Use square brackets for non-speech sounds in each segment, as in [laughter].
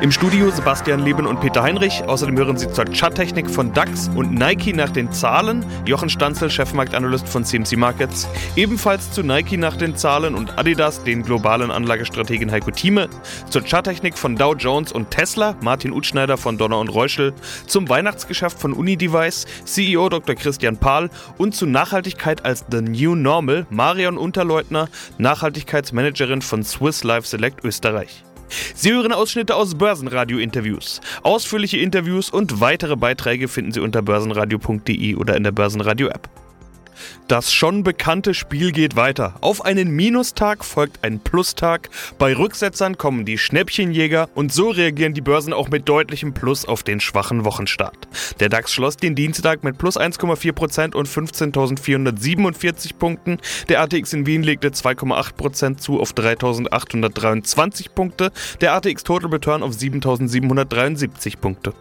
Im Studio Sebastian Leben und Peter Heinrich. Außerdem hören Sie zur Charttechnik von DAX und Nike nach den Zahlen. Jochen Stanzel, Chefmarktanalyst von CMC Markets. Ebenfalls zu Nike nach den Zahlen und Adidas, den globalen Anlagestrategen Heiko Thieme. Zur Charttechnik von Dow Jones und Tesla, Martin Utschneider von Donner und Reuschel. Zum Weihnachtsgeschäft von Unidevice, CEO Dr. Christian Pahl. Und zu Nachhaltigkeit als The New Normal, Marion Unterleutner, Nachhaltigkeitsmanagerin von Swiss Life Select Österreich. Sie hören Ausschnitte aus Börsenradio-Interviews. Ausführliche Interviews und weitere Beiträge finden Sie unter börsenradio.de oder in der Börsenradio-App. Das schon bekannte Spiel geht weiter. Auf einen Minustag folgt ein Plustag. Bei Rücksetzern kommen die Schnäppchenjäger und so reagieren die Börsen auch mit deutlichem Plus auf den schwachen Wochenstart. Der DAX schloss den Dienstag mit plus 1,4% und 15.447 Punkten. Der ATX in Wien legte 2,8% zu auf 3.823 Punkte. Der ATX Total Return auf 7.773 Punkte.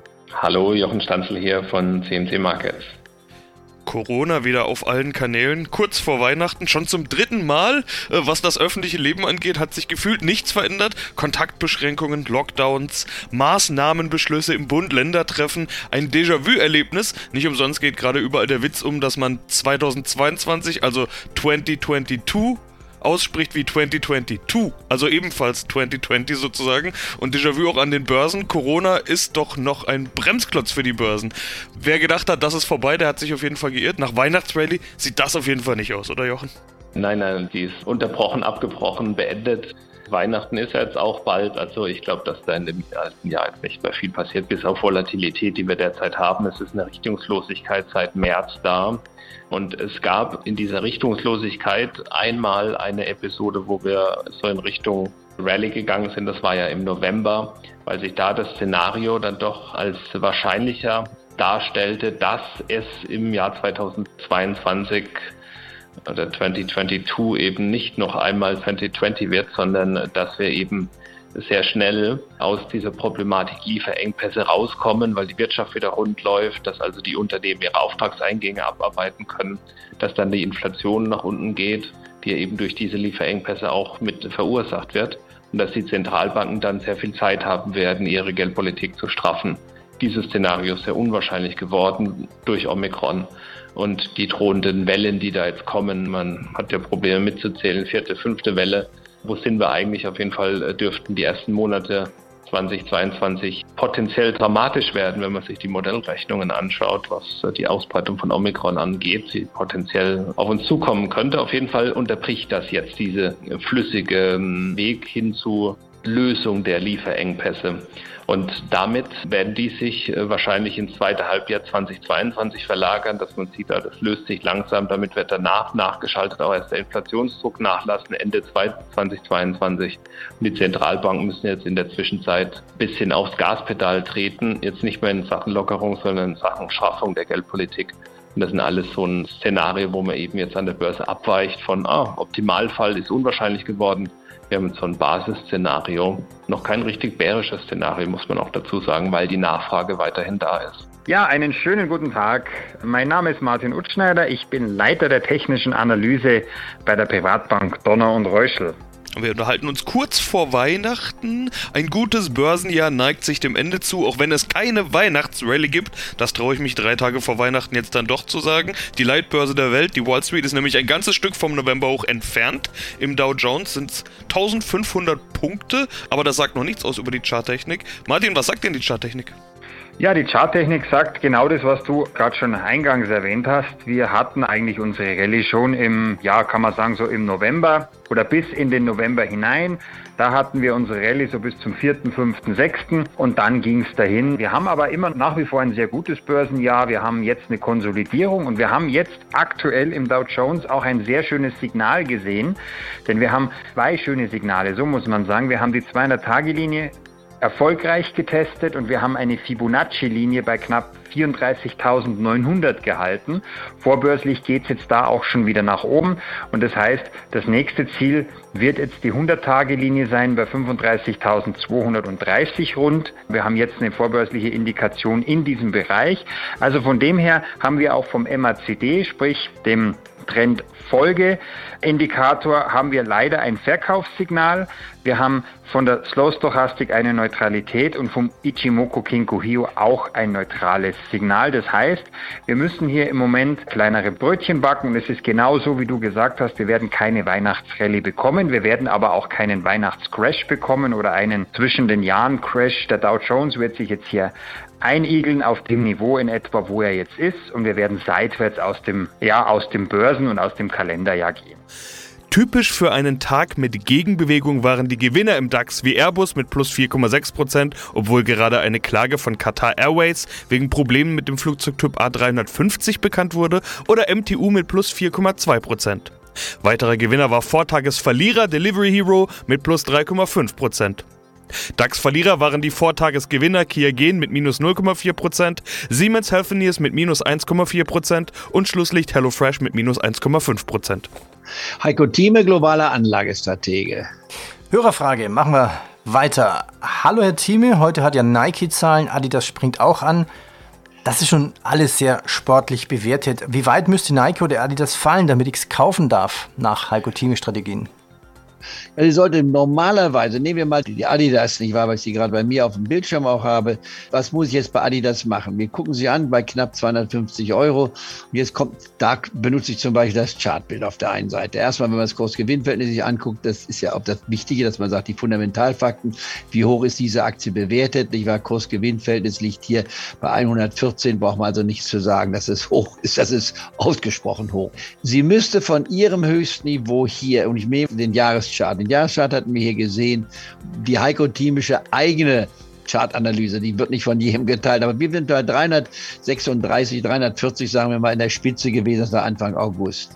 Hallo, Jochen Stanzel hier von CMC Markets. Corona wieder auf allen Kanälen, kurz vor Weihnachten, schon zum dritten Mal. Äh, was das öffentliche Leben angeht, hat sich gefühlt nichts verändert. Kontaktbeschränkungen, Lockdowns, Maßnahmenbeschlüsse im Bund, Ländertreffen, ein Déjà-vu-Erlebnis. Nicht umsonst geht gerade überall der Witz um, dass man 2022, also 2022, ausspricht wie 2022, also ebenfalls 2020 sozusagen. Und Déjà-vu auch an den Börsen. Corona ist doch noch ein Bremsklotz für die Börsen. Wer gedacht hat, das ist vorbei, der hat sich auf jeden Fall geirrt. Nach Weihnachtsrally sieht das auf jeden Fall nicht aus, oder Jochen? Nein, nein, die ist unterbrochen, abgebrochen, beendet. Weihnachten ist jetzt auch bald. Also ich glaube, dass da in dem alten Jahr nicht mehr viel passiert, bis auf Volatilität, die wir derzeit haben. Es ist eine Richtungslosigkeit seit März da. Und es gab in dieser Richtungslosigkeit einmal eine Episode, wo wir so in Richtung Rallye gegangen sind. Das war ja im November, weil sich da das Szenario dann doch als wahrscheinlicher darstellte, dass es im Jahr 2022 oder 2022 eben nicht noch einmal 2020 wird, sondern dass wir eben sehr schnell aus dieser Problematik Lieferengpässe rauskommen, weil die Wirtschaft wieder rund läuft, dass also die Unternehmen ihre Auftragseingänge abarbeiten können, dass dann die Inflation nach unten geht, die eben durch diese Lieferengpässe auch mit verursacht wird und dass die Zentralbanken dann sehr viel Zeit haben werden, ihre Geldpolitik zu straffen. Dieses Szenario ist sehr unwahrscheinlich geworden durch Omikron und die drohenden Wellen, die da jetzt kommen. Man hat ja Probleme mitzuzählen, vierte, fünfte Welle wo sind wir eigentlich? Auf jeden Fall äh, dürften die ersten Monate 2022 potenziell dramatisch werden, wenn man sich die Modellrechnungen anschaut, was äh, die Ausbreitung von Omikron angeht, die potenziell auf uns zukommen könnte. Auf jeden Fall unterbricht das jetzt diese flüssige ähm, Weg hin zu Lösung der Lieferengpässe. Und damit werden die sich äh, wahrscheinlich ins zweite Halbjahr 2022 verlagern, dass man sieht, das löst sich langsam. Damit wird danach nachgeschaltet auch erst der Inflationsdruck nachlassen Ende 2022. Und die Zentralbanken müssen jetzt in der Zwischenzeit ein bisschen aufs Gaspedal treten. Jetzt nicht mehr in Sachen Lockerung, sondern in Sachen Schaffung der Geldpolitik. Und das sind alles so ein Szenario, wo man eben jetzt an der Börse abweicht von, ah, Optimalfall ist unwahrscheinlich geworden wir haben so ein Basisszenario, noch kein richtig bärisches Szenario, muss man auch dazu sagen, weil die Nachfrage weiterhin da ist. Ja, einen schönen guten Tag. Mein Name ist Martin Utschneider. Ich bin Leiter der technischen Analyse bei der Privatbank Donner und Reuschel. Wir unterhalten uns kurz vor Weihnachten. Ein gutes Börsenjahr neigt sich dem Ende zu, auch wenn es keine Weihnachtsrallye gibt. Das traue ich mich drei Tage vor Weihnachten jetzt dann doch zu sagen. Die Leitbörse der Welt, die Wall Street, ist nämlich ein ganzes Stück vom November hoch entfernt. Im Dow Jones sind es 1500 Punkte, aber das sagt noch nichts aus über die Charttechnik. Martin, was sagt denn die Charttechnik? Ja, die Charttechnik sagt genau das, was du gerade schon eingangs erwähnt hast. Wir hatten eigentlich unsere Rallye schon im, ja, kann man sagen, so im November oder bis in den November hinein. Da hatten wir unsere Rallye so bis zum 4., 5., 6. und dann ging es dahin. Wir haben aber immer nach wie vor ein sehr gutes Börsenjahr. Wir haben jetzt eine Konsolidierung und wir haben jetzt aktuell im Dow Jones auch ein sehr schönes Signal gesehen, denn wir haben zwei schöne Signale, so muss man sagen. Wir haben die 200-Tage-Linie erfolgreich getestet und wir haben eine Fibonacci-Linie bei knapp 34.900 gehalten. Vorbörslich geht es jetzt da auch schon wieder nach oben und das heißt, das nächste Ziel wird jetzt die 100-Tage-Linie sein bei 35.230 rund. Wir haben jetzt eine vorbörsliche Indikation in diesem Bereich. Also von dem her haben wir auch vom MACD, sprich dem Trendfolgeindikator haben wir leider ein Verkaufssignal. Wir haben von der Slow Stochastik eine Neutralität und vom Ichimoku Kinko-Hio auch ein neutrales Signal. Das heißt, wir müssen hier im Moment kleinere Brötchen backen und es ist genauso, wie du gesagt hast, wir werden keine Weihnachtsrallye bekommen. Wir werden aber auch keinen Weihnachtscrash bekommen oder einen zwischen den Jahren Crash. Der Dow Jones wird sich jetzt hier einigeln auf dem Niveau in etwa, wo er jetzt ist und wir werden seitwärts aus dem, ja, aus dem Börsen- und aus dem Kalenderjahr gehen. Typisch für einen Tag mit Gegenbewegung waren die Gewinner im DAX wie Airbus mit plus 4,6%, obwohl gerade eine Klage von Qatar Airways wegen Problemen mit dem Flugzeugtyp A350 bekannt wurde, oder MTU mit plus 4,2%. Weiterer Gewinner war Vortagesverlierer Delivery Hero mit plus 3,5%. DAX-Verlierer waren die Vortagesgewinner Kia Gen mit minus 0,4%, Siemens Healthineers mit minus 1,4% und Schlusslicht HelloFresh mit minus 1,5%. Heiko Thieme, globaler Anlagestratege. Hörerfrage, machen wir weiter. Hallo Herr Thieme, heute hat ja Nike Zahlen, Adidas springt auch an. Das ist schon alles sehr sportlich bewertet. Wie weit müsste Nike oder Adidas fallen, damit ich es kaufen darf nach Heiko Thieme Strategien? Ja, die sollte normalerweise, nehmen wir mal die Adidas, nicht wahr, weil ich sie gerade bei mir auf dem Bildschirm auch habe. Was muss ich jetzt bei Adidas machen? Wir gucken sie an bei knapp 250 Euro. Und jetzt kommt, da benutze ich zum Beispiel das Chartbild auf der einen Seite. Erstmal, wenn man das Kurs-Gewinn-Verhältnis sich anguckt, das ist ja auch das Wichtige, dass man sagt, die Fundamentalfakten, wie hoch ist diese Aktie bewertet, nicht wahr? Kurs-Gewinn-Verhältnis liegt hier bei 114, braucht man also nichts zu sagen, dass es hoch ist, das ist ausgesprochen hoch. Sie müsste von ihrem Höchstniveau hier, und ich nehme den Jahres Jahreschart. Den Jahreschart hatten wir hier gesehen. Die Heiko-Thiemische eigene Chartanalyse, die wird nicht von jedem geteilt, aber wir sind bei 336, 340, sagen wir mal, in der Spitze gewesen, das war Anfang August.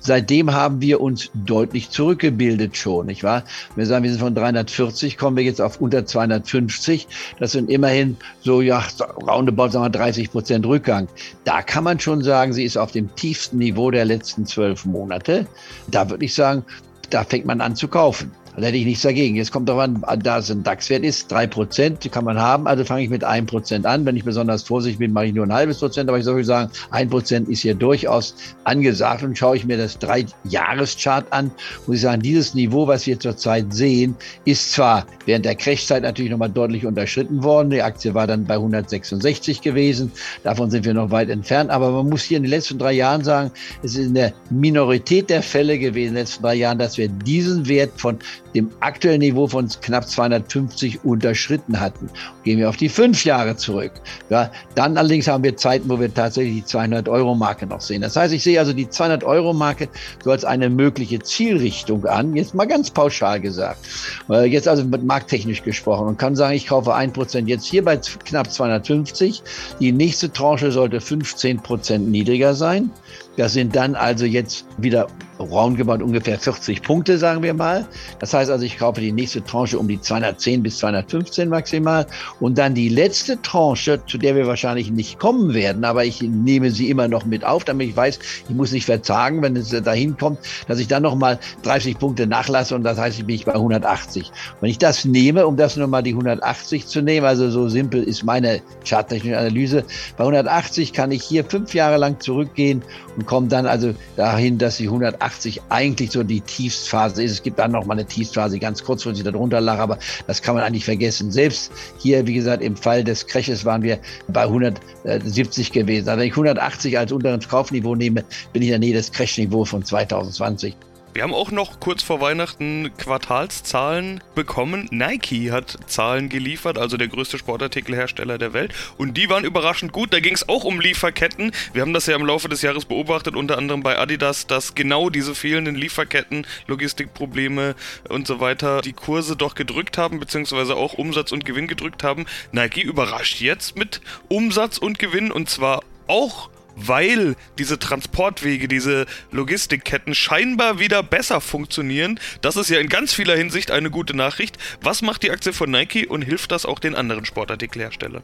Seitdem haben wir uns deutlich zurückgebildet schon, nicht wahr? Wir sagen, wir sind von 340, kommen wir jetzt auf unter 250. Das sind immerhin so, ja, roundabout, sagen wir, 30 Prozent Rückgang. Da kann man schon sagen, sie ist auf dem tiefsten Niveau der letzten zwölf Monate. Da würde ich sagen, da fängt man an zu kaufen. Da hätte ich nichts dagegen. Jetzt kommt daran, da es ein DAX-Wert ist, drei Prozent kann man haben. Also fange ich mit einem Prozent an. Wenn ich besonders vorsichtig bin, mache ich nur ein halbes Prozent. Aber ich soll sagen, ein Prozent ist hier durchaus angesagt. Und schaue ich mir das Drei-Jahres-Chart an, muss ich sagen, dieses Niveau, was wir zurzeit sehen, ist zwar während der Crashzeit natürlich nochmal deutlich unterschritten worden. Die Aktie war dann bei 166 gewesen. Davon sind wir noch weit entfernt. Aber man muss hier in den letzten drei Jahren sagen, es ist in der Minorität der Fälle gewesen in den letzten drei Jahren, dass wir diesen Wert von dem aktuellen Niveau von knapp 250 unterschritten hatten. Gehen wir auf die fünf Jahre zurück. Ja, dann allerdings haben wir Zeiten, wo wir tatsächlich die 200-Euro-Marke noch sehen. Das heißt, ich sehe also die 200-Euro-Marke so als eine mögliche Zielrichtung an. Jetzt mal ganz pauschal gesagt. Äh, jetzt also mit markttechnisch gesprochen und kann sagen, ich kaufe ein Prozent jetzt hier bei knapp 250. Die nächste Tranche sollte 15 Prozent niedriger sein. Das sind dann also jetzt wieder roundabout ungefähr 40 Punkte, sagen wir mal. Das heißt also, ich kaufe die nächste Tranche um die 210 bis 215 maximal. Und dann die letzte Tranche, zu der wir wahrscheinlich nicht kommen werden, aber ich nehme sie immer noch mit auf, damit ich weiß, ich muss nicht verzagen, wenn es dahin kommt, dass ich dann nochmal 30 Punkte nachlasse und das heißt, ich bin bei 180. Wenn ich das nehme, um das nochmal die 180 zu nehmen, also so simpel ist meine charttechnische Analyse, bei 180 kann ich hier fünf Jahre lang zurückgehen und kommen dann also dahin, dass die 180 eigentlich so die Tiefstphase ist. Es gibt dann noch mal eine Tiefstphase, die ganz kurzfristig darunter lag, aber das kann man eigentlich vergessen. Selbst hier, wie gesagt, im Fall des Crashes waren wir bei 170 gewesen. Also wenn ich 180 als unteres Kaufniveau nehme, bin ich in der Nähe des Crashniveaus von 2020. Wir haben auch noch kurz vor Weihnachten Quartalszahlen bekommen. Nike hat Zahlen geliefert, also der größte Sportartikelhersteller der Welt. Und die waren überraschend gut. Da ging es auch um Lieferketten. Wir haben das ja im Laufe des Jahres beobachtet, unter anderem bei Adidas, dass genau diese fehlenden Lieferketten, Logistikprobleme und so weiter die Kurse doch gedrückt haben, beziehungsweise auch Umsatz und Gewinn gedrückt haben. Nike überrascht jetzt mit Umsatz und Gewinn und zwar auch weil diese Transportwege, diese Logistikketten scheinbar wieder besser funktionieren. Das ist ja in ganz vieler Hinsicht eine gute Nachricht. Was macht die Aktie von Nike und hilft das auch den anderen Sportartikelherstellern?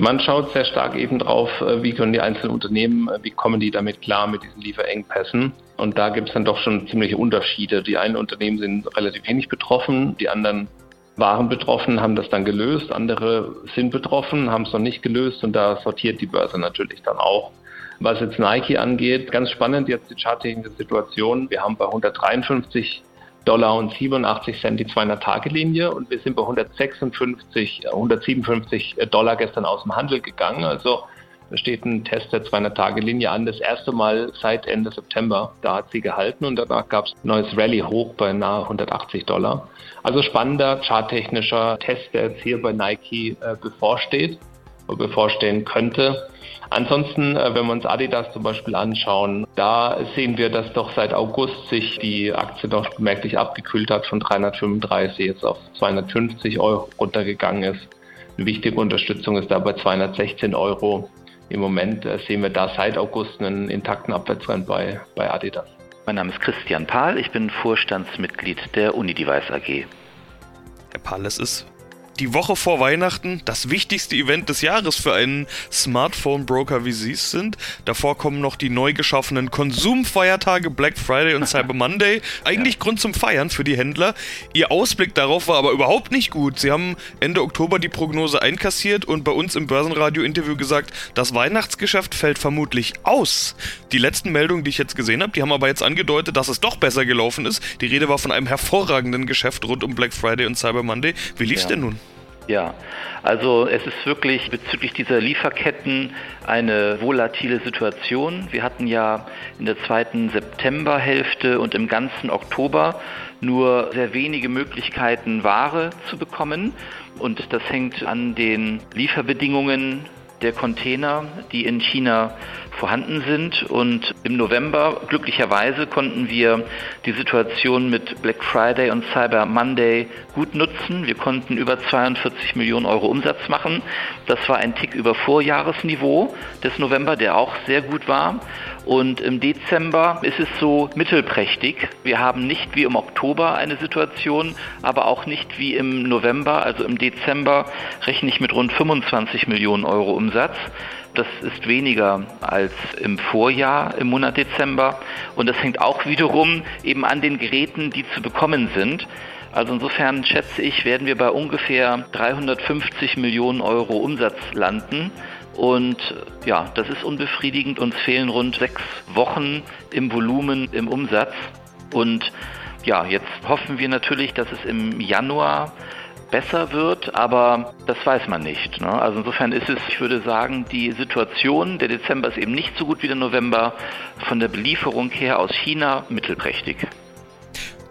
Man schaut sehr stark eben drauf, äh, wie können die einzelnen Unternehmen, äh, wie kommen die damit klar mit diesen Lieferengpässen. Und da gibt es dann doch schon ziemliche Unterschiede. Die einen Unternehmen sind relativ wenig betroffen, die anderen waren betroffen, haben das dann gelöst, andere sind betroffen, haben es noch nicht gelöst und da sortiert die Börse natürlich dann auch. Was jetzt Nike angeht, ganz spannend jetzt die charttechnische Situation. Wir haben bei 153 Dollar und 87 Cent die 200-Tage-Linie und wir sind bei 156, 157 Dollar gestern aus dem Handel gegangen. Also da steht ein Test der 200-Tage-Linie an, das erste Mal seit Ende September. Da hat sie gehalten und danach gab es ein neues Rallye hoch bei nahe 180 Dollar. Also spannender charttechnischer Test, der jetzt hier bei Nike äh, bevorsteht bevorstehen könnte. Ansonsten, äh, wenn wir uns Adidas zum Beispiel anschauen, da sehen wir, dass doch seit August sich die Aktie doch merklich abgekühlt hat, von 335 jetzt auf 250 Euro runtergegangen ist. Eine wichtige Unterstützung ist da bei 216 Euro. Im Moment äh, sehen wir da seit August einen intakten Abwärtstrend bei, bei Adidas. Mein Name ist Christian Pahl, ich bin Vorstandsmitglied der Unidevice AG. Herr Pahl, es ist die Woche vor Weihnachten das wichtigste Event des Jahres für einen Smartphone-Broker wie Sie es sind. Davor kommen noch die neu geschaffenen Konsumfeiertage Black Friday und Cyber [laughs] Monday. Eigentlich ja. Grund zum Feiern für die Händler. Ihr Ausblick darauf war aber überhaupt nicht gut. Sie haben Ende Oktober die Prognose einkassiert und bei uns im Börsenradio-Interview gesagt, das Weihnachtsgeschäft fällt vermutlich aus. Die letzten Meldungen, die ich jetzt gesehen habe, die haben aber jetzt angedeutet, dass es doch besser gelaufen ist. Die Rede war von einem hervorragenden Geschäft rund um Black Friday und Cyber Monday. Wie lief's ja. denn nun? Ja, also es ist wirklich bezüglich dieser Lieferketten eine volatile Situation. Wir hatten ja in der zweiten Septemberhälfte und im ganzen Oktober nur sehr wenige Möglichkeiten, Ware zu bekommen. Und das hängt an den Lieferbedingungen der Container, die in China vorhanden sind. Und im November, glücklicherweise, konnten wir die Situation mit Black Friday und Cyber Monday gut nutzen. Wir konnten über 42 Millionen Euro Umsatz machen. Das war ein Tick über Vorjahresniveau des November, der auch sehr gut war. Und im Dezember ist es so mittelprächtig. Wir haben nicht wie im Oktober eine Situation, aber auch nicht wie im November. Also im Dezember rechne ich mit rund 25 Millionen Euro Umsatz. Das ist weniger als im Vorjahr im Monat Dezember. Und das hängt auch wiederum eben an den Geräten, die zu bekommen sind. Also insofern schätze ich, werden wir bei ungefähr 350 Millionen Euro Umsatz landen. Und ja, das ist unbefriedigend. Uns fehlen rund sechs Wochen im Volumen, im Umsatz. Und ja, jetzt hoffen wir natürlich, dass es im Januar besser wird, aber das weiß man nicht. Ne? Also insofern ist es, ich würde sagen, die Situation, der Dezember ist eben nicht so gut wie der November, von der Belieferung her aus China mittelprächtig.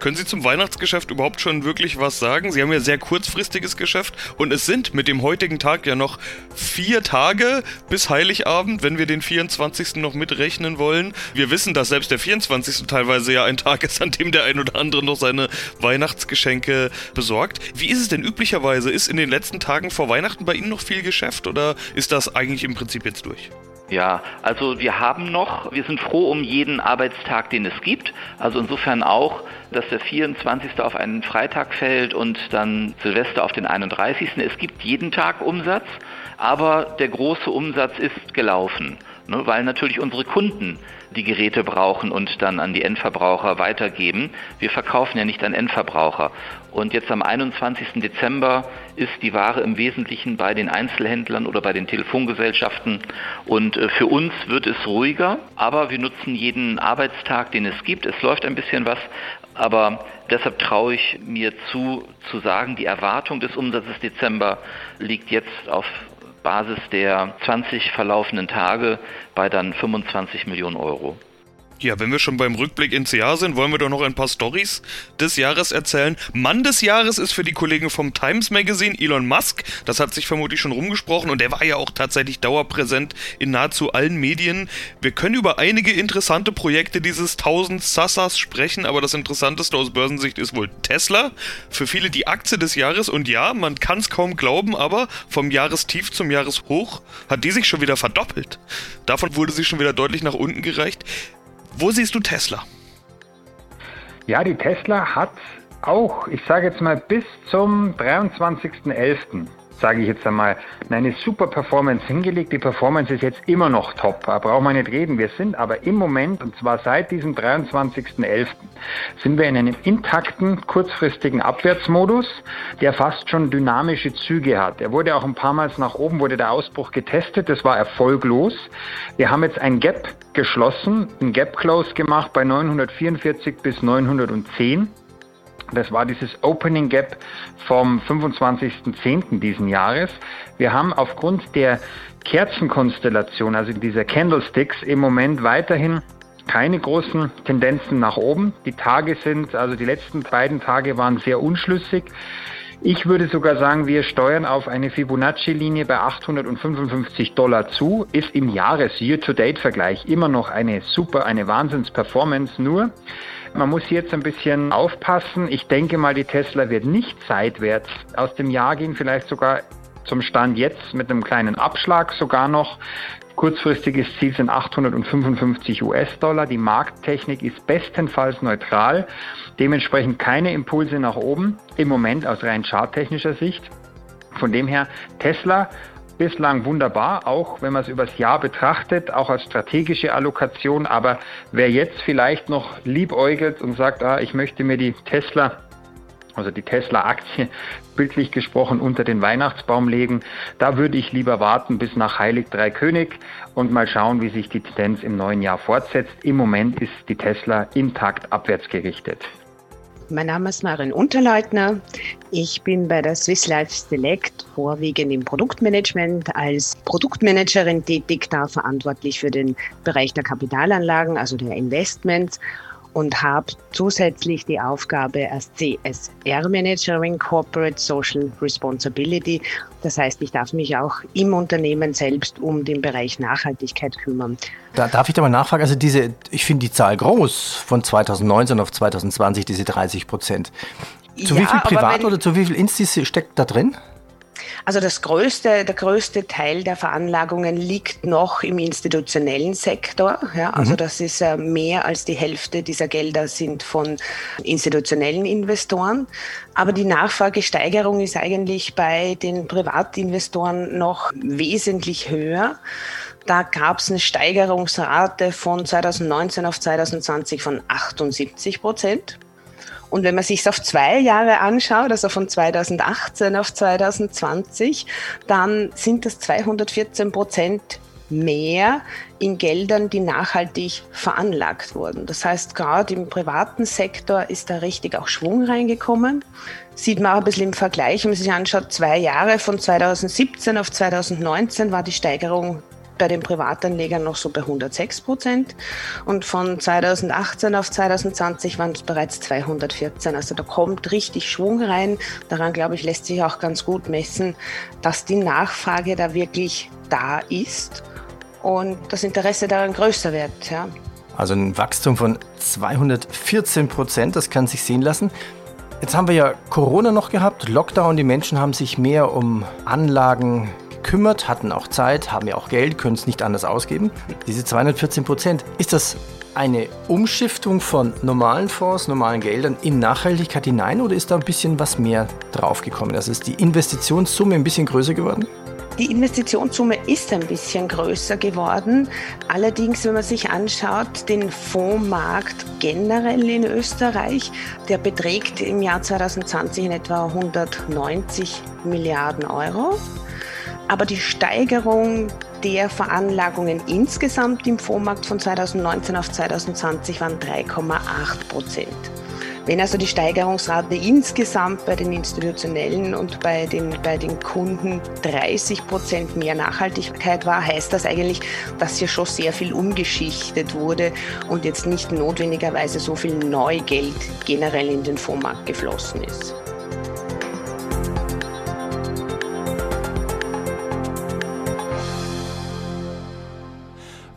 Können Sie zum Weihnachtsgeschäft überhaupt schon wirklich was sagen? Sie haben ja sehr kurzfristiges Geschäft und es sind mit dem heutigen Tag ja noch vier Tage bis Heiligabend, wenn wir den 24. noch mitrechnen wollen. Wir wissen, dass selbst der 24. teilweise ja ein Tag ist, an dem der ein oder andere noch seine Weihnachtsgeschenke besorgt. Wie ist es denn üblicherweise? Ist in den letzten Tagen vor Weihnachten bei Ihnen noch viel Geschäft oder ist das eigentlich im Prinzip jetzt durch? Ja, also wir haben noch, wir sind froh um jeden Arbeitstag, den es gibt. Also insofern auch, dass der 24. auf einen Freitag fällt und dann Silvester auf den 31. Es gibt jeden Tag Umsatz, aber der große Umsatz ist gelaufen, ne, weil natürlich unsere Kunden die Geräte brauchen und dann an die Endverbraucher weitergeben. Wir verkaufen ja nicht an Endverbraucher. Und jetzt am 21. Dezember ist die Ware im Wesentlichen bei den Einzelhändlern oder bei den Telefongesellschaften. Und äh, für uns wird es ruhiger, aber wir nutzen jeden Arbeitstag, den es gibt. Es läuft ein bisschen was, aber deshalb traue ich mir zu, zu sagen, die Erwartung des Umsatzes Dezember liegt jetzt auf Basis der 20 verlaufenden Tage bei dann 25 Millionen Euro. Ja, wenn wir schon beim Rückblick ins Jahr sind, wollen wir doch noch ein paar Stories des Jahres erzählen. Mann des Jahres ist für die Kollegen vom Times Magazine Elon Musk. Das hat sich vermutlich schon rumgesprochen und der war ja auch tatsächlich dauerpräsent in nahezu allen Medien. Wir können über einige interessante Projekte dieses 1000 Sassas sprechen, aber das Interessanteste aus Börsensicht ist wohl Tesla. Für viele die Aktie des Jahres und ja, man kann es kaum glauben, aber vom Jahrestief zum Jahreshoch hat die sich schon wieder verdoppelt. Davon wurde sie schon wieder deutlich nach unten gereicht. Wo siehst du Tesla? Ja, die Tesla hat auch, ich sage jetzt mal, bis zum 23.11 sage ich jetzt einmal, eine super Performance hingelegt. Die Performance ist jetzt immer noch top, brauchen wir nicht reden. Wir sind aber im Moment, und zwar seit diesem 23.11., sind wir in einem intakten, kurzfristigen Abwärtsmodus, der fast schon dynamische Züge hat. Er wurde auch ein paar Mal nach oben, wurde der Ausbruch getestet, das war erfolglos. Wir haben jetzt ein Gap geschlossen, ein Gap Close gemacht bei 944 bis 910. Das war dieses Opening Gap vom 25.10. diesen Jahres. Wir haben aufgrund der Kerzenkonstellation, also dieser Candlesticks, im Moment weiterhin keine großen Tendenzen nach oben. Die Tage sind, also die letzten beiden Tage waren sehr unschlüssig. Ich würde sogar sagen, wir steuern auf eine Fibonacci-Linie bei 855 Dollar zu. Ist im Jahres-Year-to-Date-Vergleich immer noch eine super, eine Wahnsinns-Performance. Nur man muss jetzt ein bisschen aufpassen. Ich denke mal, die Tesla wird nicht seitwärts aus dem Jahr gehen, vielleicht sogar zum Stand jetzt mit einem kleinen Abschlag sogar noch. Kurzfristiges Ziel sind 855 US-Dollar. Die Markttechnik ist bestenfalls neutral. Dementsprechend keine Impulse nach oben. Im Moment aus rein charttechnischer Sicht. Von dem her Tesla bislang wunderbar, auch wenn man es übers Jahr betrachtet, auch als strategische Allokation. Aber wer jetzt vielleicht noch liebäugelt und sagt, ah, ich möchte mir die Tesla also die Tesla-Aktie, bildlich gesprochen, unter den Weihnachtsbaum legen. Da würde ich lieber warten bis nach Heilig Drei König und mal schauen, wie sich die Tendenz im neuen Jahr fortsetzt. Im Moment ist die Tesla intakt abwärts gerichtet. Mein Name ist Marin Unterleutner. Ich bin bei der Swiss Life Select vorwiegend im Produktmanagement als Produktmanagerin tätig, da verantwortlich für den Bereich der Kapitalanlagen, also der Investments und habe zusätzlich die Aufgabe als CSR-Managerin Corporate Social Responsibility. Das heißt, ich darf mich auch im Unternehmen selbst um den Bereich Nachhaltigkeit kümmern. Da darf ich da mal nachfragen, also diese, ich finde die Zahl groß von 2019 auf 2020, diese 30 Prozent. Zu ja, wie viel Privat oder zu wie viel Instis steckt da drin? Also das größte, der größte Teil der Veranlagungen liegt noch im institutionellen Sektor. Ja, also mhm. das ist äh, mehr als die Hälfte dieser Gelder sind von institutionellen Investoren. Aber die Nachfragesteigerung ist eigentlich bei den Privatinvestoren noch wesentlich höher. Da gab es eine Steigerungsrate von 2019 auf 2020 von 78 Prozent. Und wenn man sich auf zwei Jahre anschaut, also von 2018 auf 2020, dann sind das 214 Prozent mehr in Geldern, die nachhaltig veranlagt wurden. Das heißt, gerade im privaten Sektor ist da richtig auch Schwung reingekommen. Sieht man auch ein bisschen im Vergleich, wenn man sich anschaut, zwei Jahre von 2017 auf 2019 war die Steigerung bei den Privatanlegern noch so bei 106 Prozent und von 2018 auf 2020 waren es bereits 214. Also da kommt richtig Schwung rein. Daran, glaube ich, lässt sich auch ganz gut messen, dass die Nachfrage da wirklich da ist und das Interesse daran größer wird. Ja. Also ein Wachstum von 214 Prozent, das kann sich sehen lassen. Jetzt haben wir ja Corona noch gehabt, Lockdown, die Menschen haben sich mehr um Anlagen gekümmert, hatten auch Zeit, haben ja auch Geld, können es nicht anders ausgeben. Diese 214 Prozent, ist das eine Umschiftung von normalen Fonds, normalen Geldern in Nachhaltigkeit hinein oder ist da ein bisschen was mehr draufgekommen? Also ist die Investitionssumme ein bisschen größer geworden? Die Investitionssumme ist ein bisschen größer geworden. Allerdings, wenn man sich anschaut, den Fondsmarkt generell in Österreich, der beträgt im Jahr 2020 in etwa 190 Milliarden Euro. Aber die Steigerung der Veranlagungen insgesamt im Fondsmarkt von 2019 auf 2020 waren 3,8 Prozent. Wenn also die Steigerungsrate insgesamt bei den Institutionellen und bei den, bei den Kunden 30 Prozent mehr Nachhaltigkeit war, heißt das eigentlich, dass hier schon sehr viel umgeschichtet wurde und jetzt nicht notwendigerweise so viel Neugeld generell in den Fondsmarkt geflossen ist.